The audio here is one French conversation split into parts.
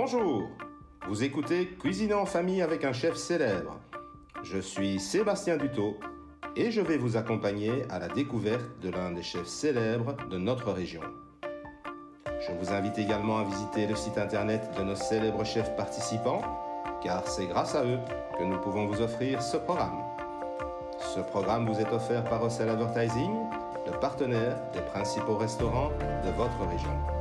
Bonjour, vous écoutez Cuisiner en famille avec un chef célèbre. Je suis Sébastien Dutot et je vais vous accompagner à la découverte de l'un des chefs célèbres de notre région. Je vous invite également à visiter le site internet de nos célèbres chefs participants, car c'est grâce à eux que nous pouvons vous offrir ce programme. Ce programme vous est offert par Russell Advertising, le partenaire des principaux restaurants de votre région.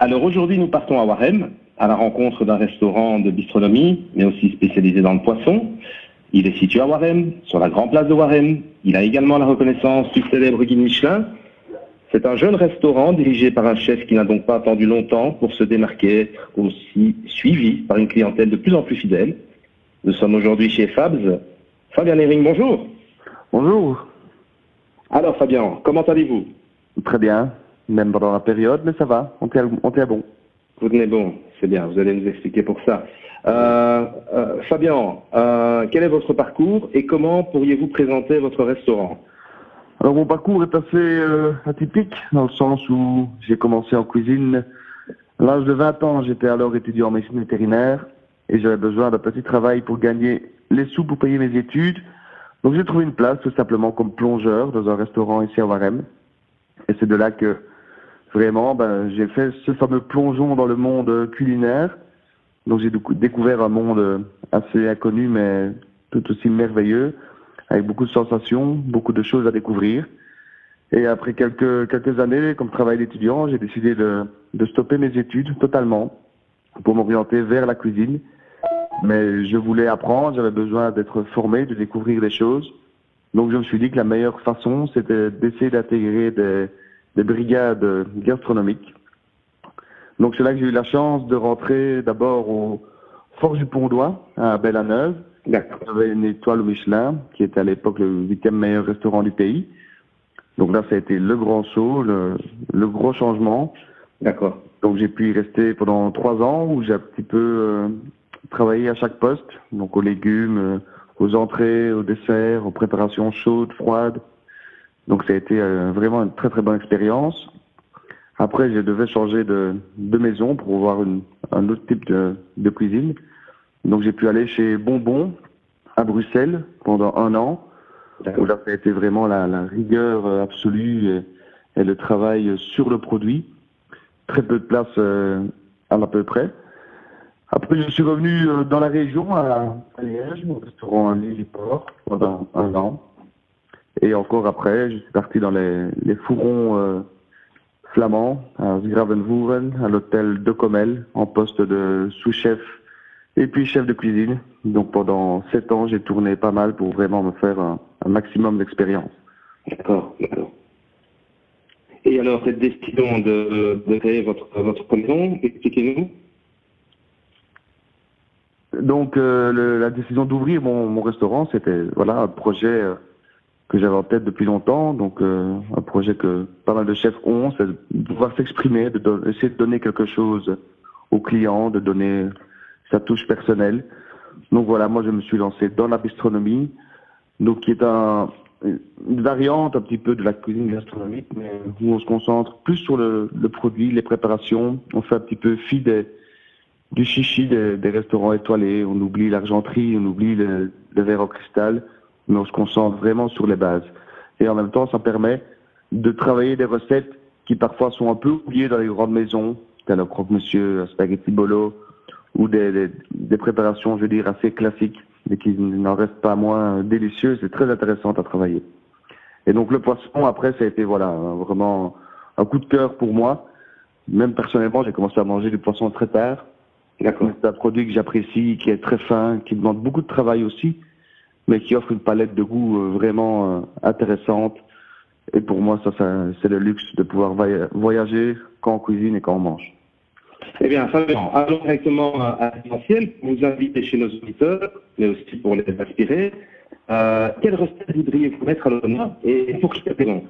Alors aujourd'hui, nous partons à Warem, à la rencontre d'un restaurant de bistronomie, mais aussi spécialisé dans le poisson. Il est situé à Warem, sur la grande place de Warem. Il a également la reconnaissance du célèbre guide Michelin. C'est un jeune restaurant dirigé par un chef qui n'a donc pas attendu longtemps pour se démarquer, aussi suivi par une clientèle de plus en plus fidèle. Nous sommes aujourd'hui chez Fabs. Fabien Hering, bonjour. Bonjour. Alors Fabien, comment allez-vous? Très bien, même pendant la période, mais ça va, on tient bon. Vous tenez bon, c'est bien, vous allez nous expliquer pour ça. Euh, euh, Fabien, euh, quel est votre parcours et comment pourriez-vous présenter votre restaurant? Alors mon parcours est assez atypique, dans le sens où j'ai commencé en cuisine à l'âge de 20 ans. J'étais alors étudiant en médecine vétérinaire et j'avais besoin d'un petit travail pour gagner les sous pour payer mes études. Donc j'ai trouvé une place tout simplement comme plongeur dans un restaurant ici à Warem. Et c'est de là que vraiment ben, j'ai fait ce fameux plongeon dans le monde culinaire. Donc j'ai décou- découvert un monde assez inconnu mais tout aussi merveilleux, avec beaucoup de sensations, beaucoup de choses à découvrir. Et après quelques, quelques années comme travail d'étudiant, j'ai décidé de, de stopper mes études totalement pour m'orienter vers la cuisine. Mais je voulais apprendre, j'avais besoin d'être formé, de découvrir des choses. Donc je me suis dit que la meilleure façon, c'était d'essayer d'intégrer des, des brigades gastronomiques. Donc c'est là que j'ai eu la chance de rentrer d'abord au Forge du Pont-d'Oie, à Belle-à-Neuve. D'accord. J'avais une étoile au Michelin, qui était à l'époque le huitième meilleur restaurant du pays. Donc là, ça a été le grand saut, le, le gros changement. D'accord. Donc j'ai pu y rester pendant trois ans où j'ai un petit peu euh, travaillé à chaque poste, donc aux légumes, euh, aux entrées, aux desserts, aux préparations chaudes, froides. Donc ça a été euh, vraiment une très très bonne expérience. Après, je devais changer de, maison pour voir un autre type de, cuisine. Donc j'ai pu aller chez Bonbon à Bruxelles pendant un an. Où là, ça a été vraiment la, rigueur euh, absolue et, le travail sur le produit. Très peu de place euh, à peu près. Après, je suis revenu dans la région, à, Liège, au restaurant Lilliport, pendant un an. Et encore après, je suis parti dans les, les fourrons euh, flamands, à Gravenvoeren, à l'hôtel de Comel, en poste de sous-chef et puis chef de cuisine. Donc pendant sept ans, j'ai tourné pas mal pour vraiment me faire un, un maximum d'expérience. D'accord, d'accord. Et alors, cette décision de, de créer votre, votre maison, expliquez-nous. Donc euh, le- la décision d'ouvrir mon, mon restaurant, c'était voilà un projet euh, que j'avais en tête depuis longtemps. Donc euh, un projet que pas mal de chefs ont, c'est de pouvoir s'exprimer, de don- essayer de donner quelque chose aux clients, de donner sa touche personnelle. Donc voilà, moi je me suis lancé dans la bistronomie, donc qui est un, une variante un petit peu de la cuisine gastronomique, mais où on se concentre plus sur le, le produit, les préparations. On fait un petit peu fi des, du chichi des, des restaurants étoilés. On oublie l'argenterie, on oublie le, le verre en cristal, mais on se concentre vraiment sur les bases. Et en même temps, ça permet de travailler des recettes qui parfois sont un peu oubliées dans les grandes maisons, tel le croque-monsieur, un spaghetti bolo, ou des, des, des préparations, je veux dire, assez classiques, mais qui n'en restent pas moins délicieuses et très intéressantes à travailler. Et donc le poisson, après, ça a été voilà vraiment un coup de cœur pour moi. Même personnellement, j'ai commencé à manger du poisson très tard. C'est un produit que j'apprécie, qui est très fin, qui demande beaucoup de travail aussi, mais qui offre une palette de goût euh, vraiment euh, intéressante. Et pour moi, ça, ça c'est le luxe de pouvoir voya- voyager quand on cuisine et quand on mange. Eh bien, Fabien, allons directement à l'essentiel pour vous inviter chez nos auditeurs, mais aussi pour les inspirer. Euh, quelle recette voudriez-vous mettre à l'honneur et pour quelle raison?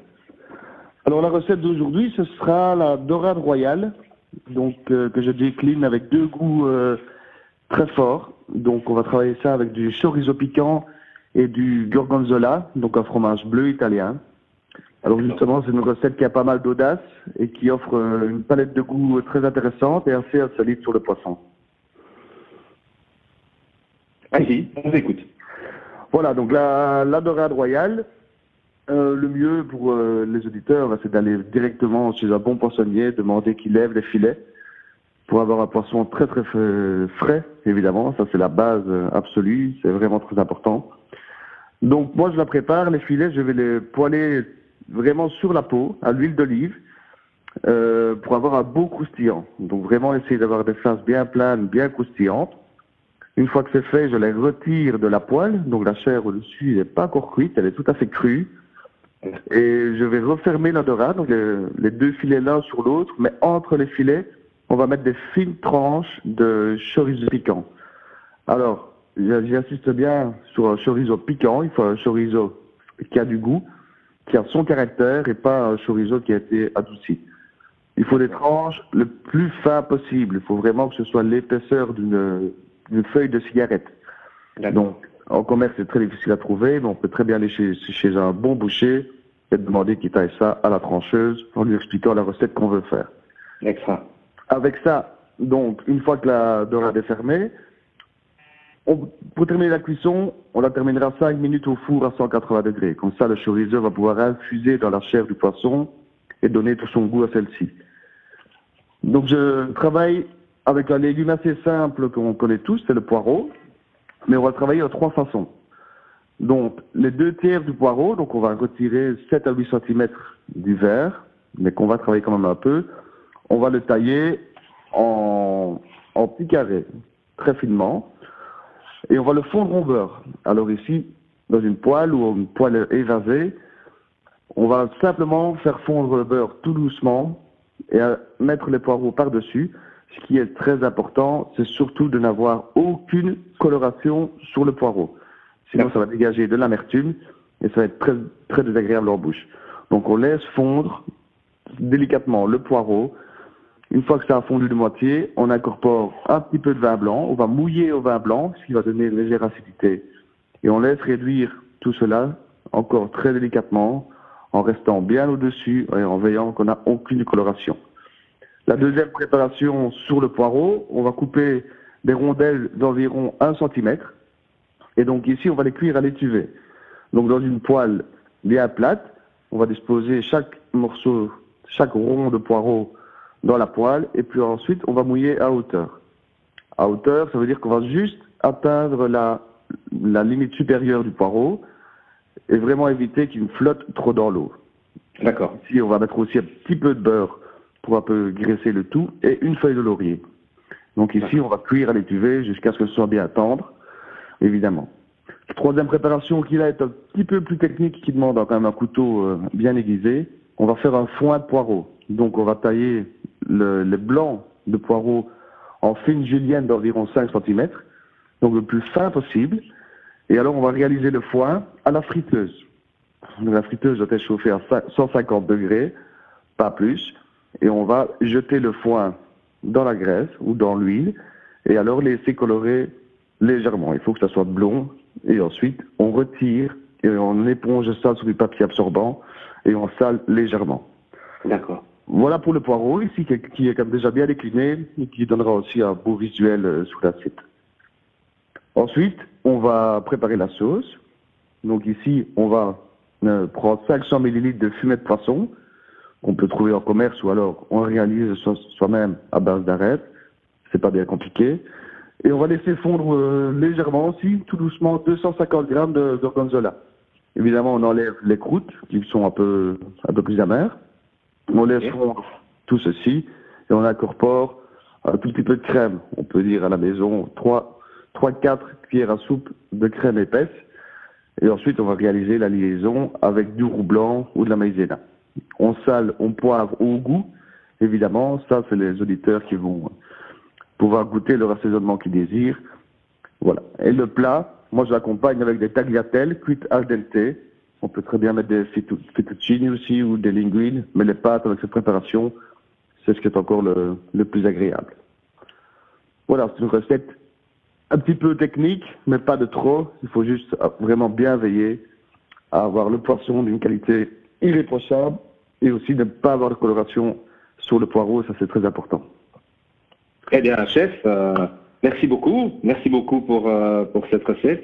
Alors la recette d'aujourd'hui, ce sera la dorade royale. donc que je décline avec deux goûts très forts. Donc on va travailler ça avec du chorizo piquant et du gorgonzola, donc un fromage bleu italien. Alors justement, c'est une recette qui a pas mal d'audace et qui offre euh, une palette de goût très intéressante et assez solide sur le poisson. Allez, on vous écoute. Voilà, donc la, la dorade royale, euh, le mieux pour euh, les auditeurs, c'est d'aller directement chez un bon poissonnier, demander qu'il lève les filets pour avoir un poisson très très frais, évidemment. Ça, c'est la base absolue, c'est vraiment très important. Donc moi, je la prépare, les filets, je vais les poêler vraiment sur la peau, à l'huile d'olive, euh, pour avoir un beau croustillant. Donc vraiment essayer d'avoir des faces bien planes, bien croustillantes. Une fois que c'est fait, je les retire de la poêle. Donc la chair au-dessus n'est pas encore cuite, elle est tout à fait crue. Et je vais refermer l'odorat, donc les, deux filets l'un sur l'autre, mais entre les filets, on va mettre des fines tranches de chorizo piquant. Alors, j'insiste bien sur un chorizo piquant, il faut un chorizo qui a du goût, qui a son caractère et pas un chorizo qui a été adouci. Il faut des tranches le plus fin possible. Il faut vraiment que ce soit l'épaisseur d'une feuille de cigarette. Donc, en commerce, c'est très difficile à trouver, mais on peut très bien aller chez, chez un bon boucher et demander qu'il taille ça à la trancheuse en lui expliquant la recette qu'on veut faire. Avec ça, donc, une fois que la dorade est fermée, pour terminer la cuisson, on la terminera 5 minutes au four à 180 degrés. Comme ça, le chorizo va pouvoir infuser dans la chair du poisson et donner tout son goût à celle-ci. Donc, je travaille avec un légume assez simple qu'on connaît tous, c'est le poireau. Mais on va travailler de trois façons. Donc, les deux tiers du poireau, donc on va retirer 7 à 8 cm du verre, mais qu'on va travailler quand même un peu. On va le tailler en, en petits carrés, très finement et on va le fondre en beurre. Alors ici, dans une poêle ou une poêle évasée, on va simplement faire fondre le beurre tout doucement et mettre les poireaux par-dessus. Ce qui est très important, c'est surtout de n'avoir aucune coloration sur le poireau. Sinon, ça va dégager de l'amertume et ça va être très, très désagréable en bouche. Donc, on laisse fondre délicatement le poireau une fois que ça a fondu de moitié, on incorpore un petit peu de vin blanc. On va mouiller au vin blanc, ce qui va donner une légère acidité. Et on laisse réduire tout cela encore très délicatement, en restant bien au-dessus et en veillant qu'on n'a aucune coloration. La deuxième préparation sur le poireau, on va couper des rondelles d'environ 1 cm. Et donc ici, on va les cuire à l'étuvée. Donc dans une poêle bien plate, on va disposer chaque morceau, chaque rond de poireau dans la poêle et puis ensuite on va mouiller à hauteur. À hauteur, ça veut dire qu'on va juste atteindre la, la limite supérieure du poireau et vraiment éviter qu'il flotte trop dans l'eau. D'accord. Ici, on va mettre aussi un petit peu de beurre pour un peu graisser le tout et une feuille de laurier. Donc ici, on va cuire à l'étuvée jusqu'à ce que ce soit bien tendre, évidemment. troisième préparation qui là est un petit peu plus technique, qui demande quand même un couteau euh, bien aiguisé. On va faire un foin de poireau. Donc on va tailler le, les blancs de poireaux en fine julienne d'environ 5 cm, donc le plus fin possible. Et alors on va réaliser le foin à la friteuse. la friteuse doit être chauffée à 150 degrés, pas plus. Et on va jeter le foin dans la graisse ou dans l'huile et alors laisser colorer légèrement. Il faut que ça soit blond et ensuite on retire et on éponge ça sur du papier absorbant et on sale légèrement. D'accord. Voilà pour le poireau ici qui est déjà bien décliné et qui donnera aussi un beau visuel euh, sous l'assiette. Ensuite, on va préparer la sauce. Donc ici, on va euh, prendre 500 ml de fumée de poisson qu'on peut trouver en commerce ou alors on réalise soi-même à base d'arête. C'est pas bien compliqué. Et on va laisser fondre euh, légèrement aussi, tout doucement, 250 grammes de gorgonzola. Évidemment, on enlève les croûtes qui sont un peu, un peu plus amères. On laisse fondre tout ceci et on incorpore un tout petit peu de crème. On peut dire à la maison 3-4 cuillères à soupe de crème épaisse. Et ensuite, on va réaliser la liaison avec du roux blanc ou de la maïzena. On sale, on poivre au goût. Évidemment, ça, c'est les auditeurs qui vont pouvoir goûter le assaisonnement qu'ils désirent. Voilà. Et le plat, moi, je l'accompagne avec des tagliatelles cuites al dente on peut très bien mettre des fettuccini aussi ou des linguines, mais les pâtes avec cette préparation, c'est ce qui est encore le, le plus agréable. Voilà, c'est une recette un petit peu technique, mais pas de trop. Il faut juste vraiment bien veiller à avoir le poisson d'une qualité irréprochable et aussi ne pas avoir de coloration sur le poireau, ça c'est très important. Très bien, chef. Euh, merci beaucoup. Merci beaucoup pour, euh, pour cette recette.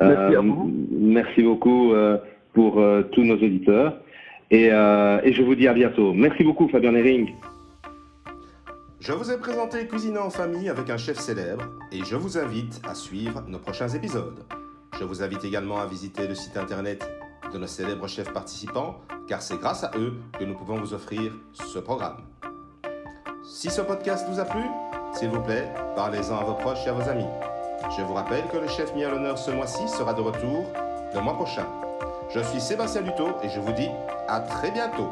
Merci à vous. Merci beaucoup pour tous nos auditeurs. Et, et, je vous dis à bientôt. Merci beaucoup, Fabien Hering. Je vous ai présenté Cuisiner en famille avec un chef célèbre et je vous invite à suivre nos prochains épisodes. Je vous invite également à visiter le site internet de nos célèbres chefs participants car c'est grâce à eux que nous pouvons vous offrir ce programme. Si ce podcast vous a plu, s'il vous plaît, parlez-en à vos proches et à vos amis. Je vous rappelle que le chef mis à l'honneur ce mois-ci sera de retour le mois prochain. Je suis Sébastien Dutot et je vous dis à très bientôt.